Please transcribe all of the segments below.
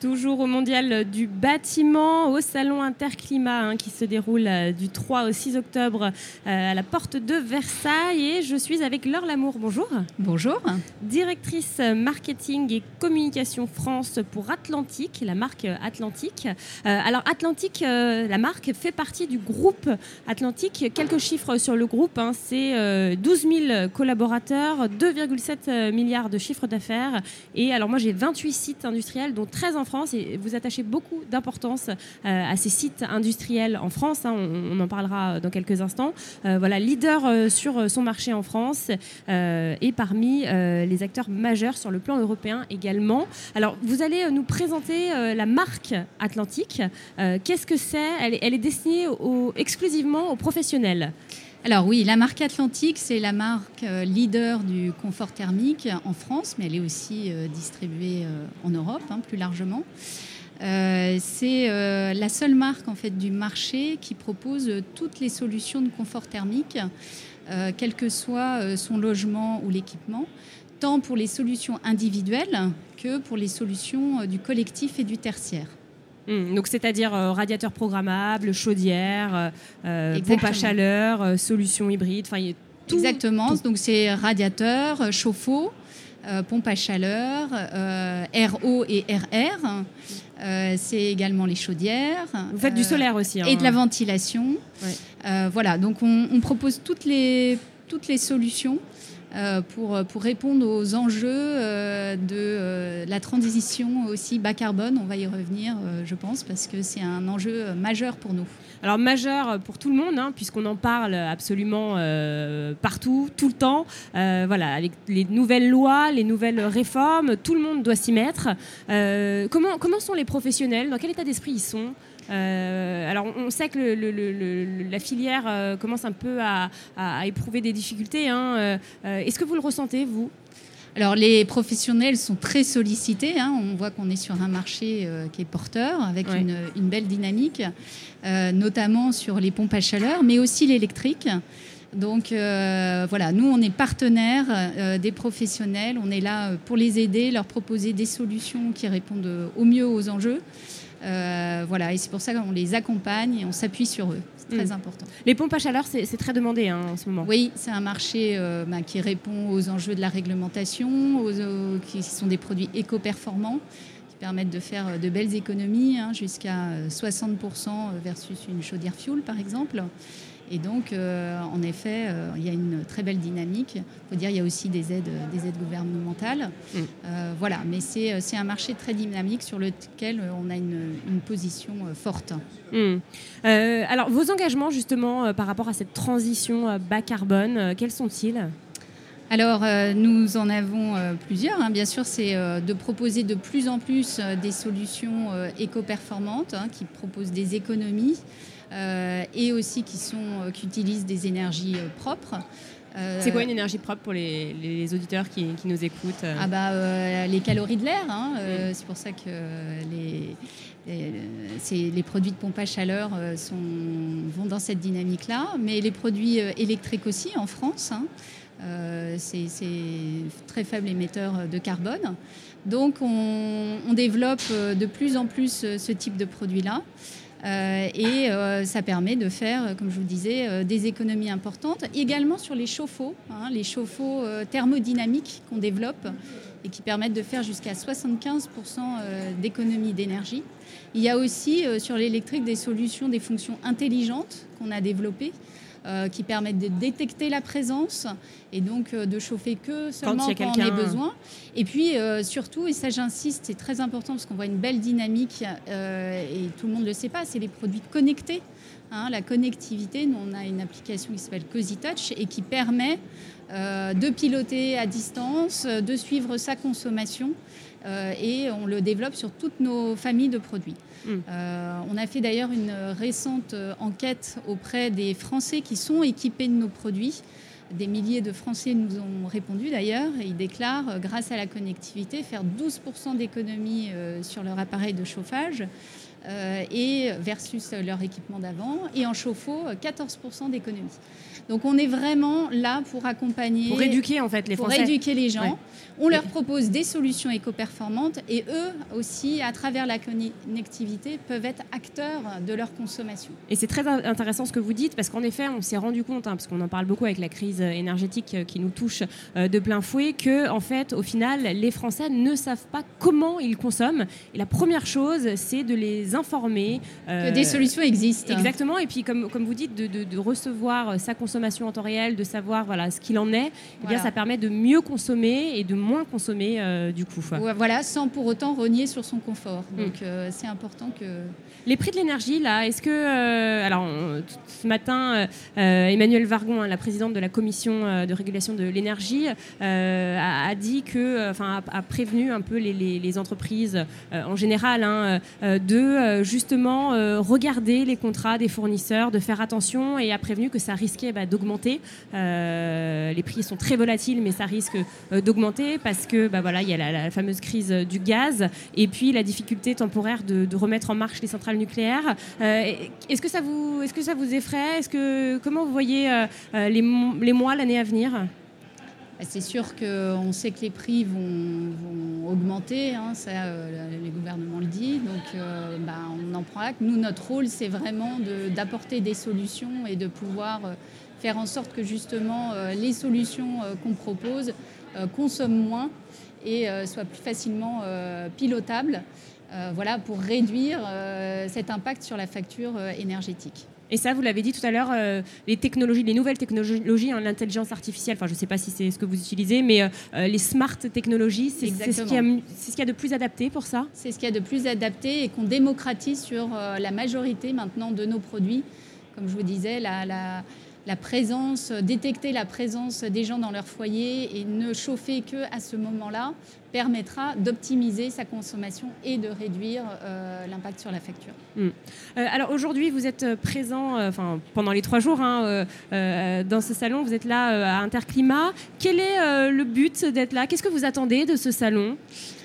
Toujours au mondial du bâtiment, au salon Interclimat hein, qui se déroule euh, du 3 au 6 octobre euh, à la porte de Versailles. Et je suis avec Laure Lamour. Bonjour. Bonjour. Directrice marketing et communication France pour Atlantique, la marque Atlantique. Euh, alors Atlantique, la marque fait partie du groupe Atlantique. Quelques chiffres sur le groupe. Hein. C'est 12 000 collaborateurs, 2,7 milliards de chiffre d'affaires. Et alors moi j'ai 28 sites industriels dont 13 en France et vous attachez beaucoup d'importance euh, à ces sites industriels en France. Hein, on, en parlera dans quelques instants. Euh, voilà, leader euh, sur son marché en France et parmi les acteurs majeurs sur le plan européen également. Alors, vous allez nous présenter la marque Atlantique. Qu'est-ce que c'est? Elle, est destinée exclusivement aux professionnels. Alors oui, la marque Atlantique, c'est la marque leader du confort thermique en France, mais elle est aussi distribuée en Europe hein, plus largement. Euh, c'est euh, la seule marque en fait du marché qui propose toutes les solutions de confort thermique, euh, quel que soit son logement ou l'équipement, tant pour les solutions individuelles que pour les solutions du collectif et du tertiaire. Hmm, donc c'est-à-dire radiateur programmable, chaudière, pompe à chaleur, solution hybride, enfin tout. Exactement. Donc c'est radiateur, chauffe-eau. pompe à chaleur, RO et RR. Euh, c'est également les chaudières. Vous faites du euh, solaire aussi. Hein. Et de la ventilation. Euh, voilà, donc on, propose toutes les, toutes les solutions pour, pour répondre aux enjeux de la transition aussi bas carbone. On va y revenir, je pense, parce que c'est un enjeu majeur pour nous. Alors majeur pour tout le monde, hein, puisqu'on en parle absolument euh, partout, tout le temps. Euh, voilà, avec les nouvelles lois, les nouvelles réformes, tout le monde doit s'y mettre. Euh, comment, comment sont les professionnels? Dans quel état d'esprit ils sont? Alors, on sait que la filière commence un peu à, éprouver des difficultés. Hein. Est-ce que vous le ressentez, vous? Alors les professionnels sont très sollicités. Hein. On voit qu'on est sur un marché euh, qui est porteur, avec une, belle dynamique, euh, notamment sur les pompes à chaleur, mais aussi l'électrique. Donc euh, voilà, nous on est partenaires des professionnels, on est là pour les aider, leur proposer des solutions qui répondent au mieux aux enjeux. Voilà, et c'est pour ça qu'on les accompagne et on s'appuie sur eux très mm. important. Les pompes à chaleur, c'est très demandé hein, en ce moment. Oui, c'est un marché euh, bah, qui répond aux enjeux de la réglementation, qui sont des produits éco-performants qui permettent de faire euh, de belles économies, hein, jusqu'à 60% euh, versus une chaudière fuel par exemple. Et donc, euh, en effet, euh, il y a une très belle dynamique. Il faut dire qu'il y a aussi des aides, des aides gouvernementales. Mm. Euh, voilà, mais c'est un marché très dynamique sur lequel on a une, position forte. Mm. alors, vos engagements, justement, par rapport à cette transition bas carbone, quels sont-ils? Alors, nous en avons plusieurs. Hein. Bien sûr, c'est de proposer de plus en plus des solutions éco-performantes hein, qui proposent des économies. Euh, et aussi qui, sont, euh, qui utilisent des énergies euh, propres. c'est quoi une énergie propre pour les, auditeurs qui, nous écoutent ah bah, Les calories de l'air. Hein, c'est pour ça que les, les, les, produits de pompe à chaleur sont, vont dans cette dynamique-là. Mais les produits électriques aussi en France, hein, c'est très faible émetteur de carbone. Donc on, on, développe de plus en plus ce type de produits-là. Euh, et euh, ça permet de faire, comme je vous disais, euh, des économies importantes. Également sur les chauffe-eau, hein, les chauffe-eau thermodynamiques qu'on développe et qui permettent de faire jusqu'à 75% d'économie d'énergie. Il y a aussi sur l'électrique des solutions, des fonctions intelligentes qu'on a développées euh, qui permettent de détecter la présence et donc euh, de chauffer que seulement quand, on a besoin. Et puis euh, surtout, et ça j'insiste, c'est très important parce qu'on voit une belle dynamique et tout le monde ne le sait pas, c'est les produits connectés. Hein, la connectivité, nous on a une application qui s'appelle Cozy Touch et qui permet de piloter à distance, de suivre sa consommation et on le développe sur toutes nos familles de produits. Mm. Euh, on a fait d'ailleurs une récente euh, enquête auprès des Français qui sont équipés de nos produits. Des milliers de Français nous ont répondu d'ailleurs et ils déclarent, euh, grâce à la connectivité, faire 12% d'économie sur leur appareil de chauffage. Et versus leur équipement d'avant. Et en chauffe-eau, 14% d'économie. Donc on est vraiment là pour accompagner. Pour éduquer en fait les Français. Pour éduquer les gens. On leur propose des solutions éco-performantes et eux aussi, à travers la connectivité, peuvent être acteurs de leur consommation. Et c'est très intéressant ce que vous dites parce qu'en effet, on s'est rendu compte, hein, parce qu'on en parle beaucoup avec la crise énergétique qui nous touche euh, de plein fouet, que en fait, au final, les Français ne savent pas comment ils consomment. Et la première chose, c'est de les informer. que des solutions existent. Exactement. Et puis, comme, comme vous dites, de, de recevoir sa consommation en temps réel, de savoir voilà, ce qu'il en est, eh bien, ça permet de mieux consommer et de moins consommer euh, du coup. Voilà, sans pour autant renier sur son confort. Mm. Donc euh, c'est important que... Les prix de l'énergie, là, est-ce que... Euh, alors, ce matin, Emmanuel Vargon, hein, la présidente de la commission de régulation de l'énergie, a, dit que... Enfin, a, prévenu un peu les, entreprises en général hein, de justement regarder les contrats des fournisseurs, de faire attention et a prévenu que ça risquait bah, d'augmenter. Euh, les prix sont très volatiles, mais ça risque euh, d'augmenter parce que bah, voilà, il y a la, fameuse crise du gaz et puis la difficulté temporaire de, remettre en marche les centrales nucléaires. Euh, est-ce que ça vous, est-ce que ça vous effraie? Est-ce que comment vous voyez les, les mois, l'année à venir? C'est sûr qu'on sait que les prix vont, augmenter, hein, ça, les gouvernements le disent, donc bah, on en prend acte. Nous, notre rôle, c'est vraiment d'apporter des solutions et de pouvoir faire en sorte que justement euh, les solutions euh, qu'on propose euh, consomment moins et soient plus facilement pilotables. Voilà, pour réduire cet impact sur la facture énergétique. Et ça, vous l'avez dit tout à l'heure, les technologies, les nouvelles technologies, hein, l'intelligence artificielle, enfin je ne sais pas si c'est ce que vous utilisez, mais les smart technologies, c'est ce qu'il y, a de plus adapté pour ça? C'est ce qu'il y a de plus adapté et qu'on démocratise sur la majorité maintenant de nos produits. Comme je vous disais, la la présence, détecter la présence des gens dans leur foyer et ne chauffer que à ce moment-là permettra d'optimiser sa consommation et de réduire euh, l'impact sur la facture. Hmm. Euh, alors aujourd'hui, vous êtes présent, euh, pendant les trois jours hein, dans ce salon, vous êtes là à Interclimat. Quel est le but d'être là? Qu'est-ce que vous attendez de ce salon?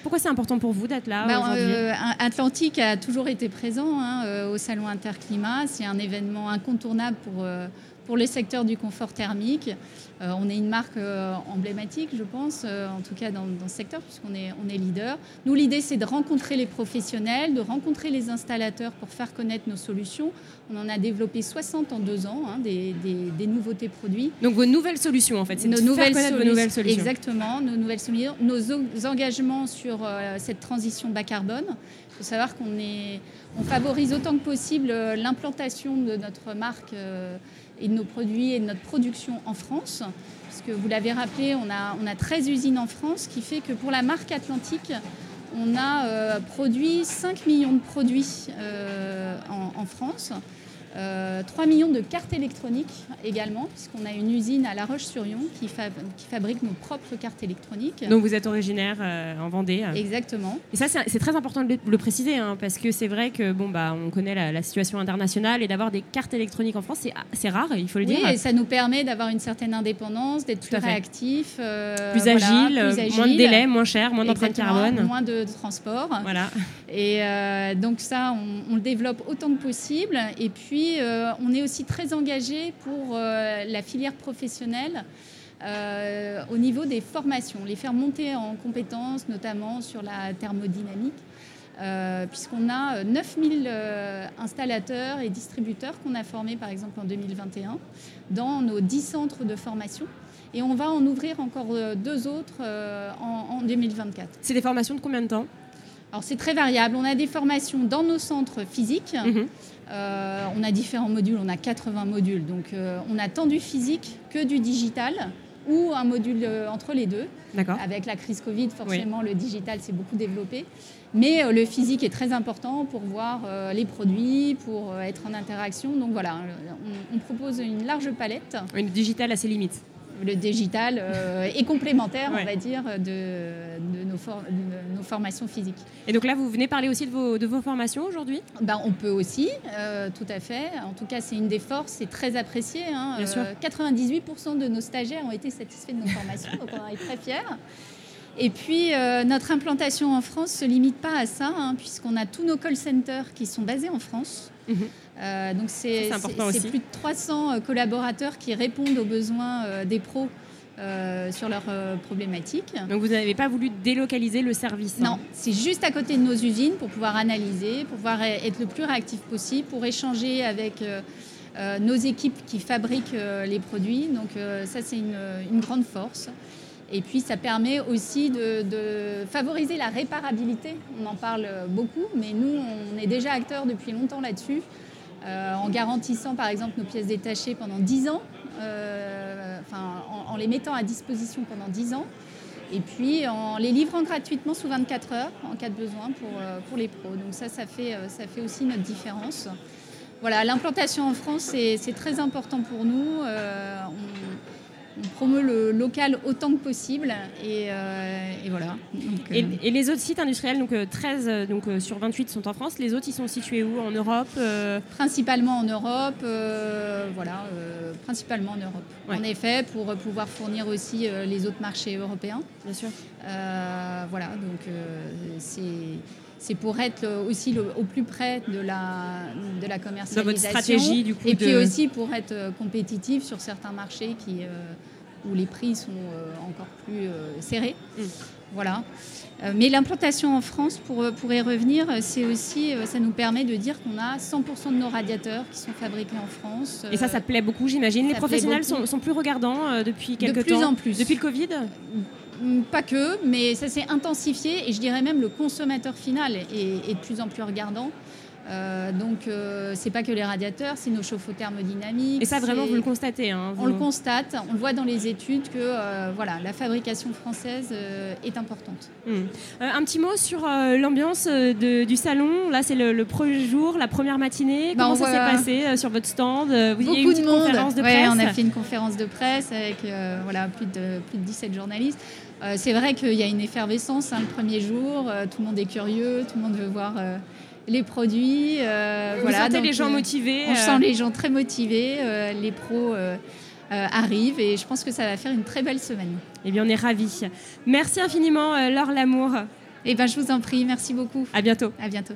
Pourquoi c'est important pour vous d'être là bah, Atlantique a toujours été présent hein, au salon Interclimat. C'est un événement incontournable pour pour le secteur du confort thermique. Euh, on est une marque euh, emblématique, je pense, euh, en tout cas dans, ce secteur, puisqu'on est, on est leader. Nous, l'idée, c'est de rencontrer les professionnels, de rencontrer les installateurs pour faire connaître nos solutions. On en a développé 60 en deux ans, hein, des, nouveautés produits. Donc vos nouvelles solutions, en fait, c'est nos nouvelles, vos nouvelles solutions. Exactement, nos nouvelles solutions, nos engagements sur cette transition bas carbone. Il faut savoir qu'on est, on favorise autant que possible l'implantation de notre marque et de nos produits et de notre production en France. Parce vous l'avez rappelé, on a, on a 13 usines en France, qui fait que pour la marque Atlantique, on a euh, produit 5 millions de produits euh, en, France. 3 euh, millions de cartes électroniques également, puisqu'on a une usine à La Roche-sur-Yon qui, qui, fabrique nos propres cartes électroniques. Donc vous êtes originaire euh, en Vendée Exactement. Et ça, c'est très important de le préciser, hein, parce que c'est vrai que bon, bah, on connaît la, situation internationale et d'avoir des cartes électroniques en France, c'est rare, il faut le oui, dire. et ça nous permet d'avoir une certaine indépendance, d'être plus réactif. Euh, plus, agile, moins de délai, moins cher, moins d'empreinte carbone. Moins de, transport. Voilà. Et donc ça, on, on le développe autant que possible. Et puis, euh, on est aussi très engagé pour euh, la filière professionnelle. Euh, au niveau des formations, les faire monter en compétences, notamment sur la thermodynamique, puisqu'on a 9000 installateurs et distributeurs qu'on a formés par exemple en 2021 dans nos 10 centres de formation. Et on va en ouvrir encore deux autres en, 2024. C'est des formations de combien de temps? Alors c'est très variable. On a des formations dans nos centres physiques. Mhm. Euh, on a différents modules, on a 80 modules. Donc euh, on a tant du physique que du digital ou un module euh, entre les deux. Avec la crise Covid, forcément, le digital s'est beaucoup développé. Mais le physique est très important pour voir les produits, pour être en interaction. Donc voilà, on, on propose une large palette. Une digital à ses limites le digital euh, est complémentaire, on va dire, de, nos, formations physiques. Et donc là, vous venez parler aussi de vos, de vos formations aujourd'hui? Ben, On peut aussi, euh, tout à fait. En tout cas, c'est une des forces, c'est très apprécié. Hein. 98% euh, de nos stagiaires ont été satisfaits de nos formations, donc on en est très fiers. Et puis, euh, notre implantation en France ne se limite pas à ça, hein, puisqu'on a tous nos call centers qui sont basés en France. Mhm. Euh, donc, c'est plus de 300 collaborateurs qui répondent aux besoins euh, des pros euh, sur leurs euh, problématiques. Donc vous n'avez pas voulu délocaliser le service hein? Non, c'est juste à côté de nos usines pour pouvoir analyser, pour pouvoir être le plus réactif possible, pour échanger avec euh, euh, nos équipes qui fabriquent euh, les produits. Donc euh, ça, c'est une, une grande force. Et puis ça permet aussi de, favoriser la réparabilité. On en parle beaucoup, mais nous, on est déjà acteurs depuis longtemps là-dessus, euh, en garantissant par exemple nos pièces détachées pendant 10 ans, euh, enfin, en, les mettant à disposition pendant 10 ans. Et puis en les livrant gratuitement sous 24 heures en cas de besoin pour, euh, pour les pros. Donc ça, ça fait, ça fait aussi notre différence. Voilà, l'implantation en France, c'est très important pour nous. On promeut le local autant que possible. Et, euh, et voilà. Donc, euh, Et, et les autres sites industriels, donc euh, 13 euh, donc, sur 28 sont en France. Les autres, ils sont situés où? En Europe euh, Principalement en Europe, voilà, principalement en Europe. Ouais. En effet, pour pouvoir fournir aussi les autres marchés européens. Bien sûr. Voilà, donc c'est c'est pour être aussi le- au plus près de la, de la commercialisation. stratégie, du coup, Et puis de- aussi pour être euh, compétitif sur certains marchés qui, euh, où les prix sont euh, encore plus euh, serrés. Mm. Voilà. Mais l'implantation en France, pour, pour y revenir, c'est aussi, ça nous permet de dire qu'on a 100% de nos radiateurs qui sont fabriqués en France. Et ça, ça plaît beaucoup, j'imagine. Les professionnels sont, sont plus regardants depuis De quelques plus temps. en plus. Depuis le Covid? Pas que, mais ça s'est intensifié et je dirais même le consommateur final est, est de plus en plus regardant. Euh, donc euh, c'est pas que les radiateurs, c'est nos chauffe-eau thermodynamiques. Et ça, vraiment, vous le constatez. hein, On le constate, on le voit dans les études que euh, voilà, la fabrication française euh, est importante. Euh, un petit mot sur l'ambiance du salon. Là, c'est le, le premier jour, la première matinée. Bah, Comment ça voit s'est passé sur votre stand vous- Il y a eu une Beaucoup de monde. conférence de Ouais, presse. on a fait une conférence de presse avec voilà, plus, de, plus de 17 journalistes. Euh, c'est vrai qu'il y a une effervescence hein, le premier jour. euh, tout le monde est curieux, tout le monde veut voir euh, les produits. Vous voilà, sentez donc, les gens motivés On sent les gens très motivés, les pros arrivent et je pense que ça va faire une très belle semaine. Eh bien, on est ravis. Merci infiniment, Laure Lamour. Et ben, je vous en prie, merci beaucoup. À bientôt. À bientôt.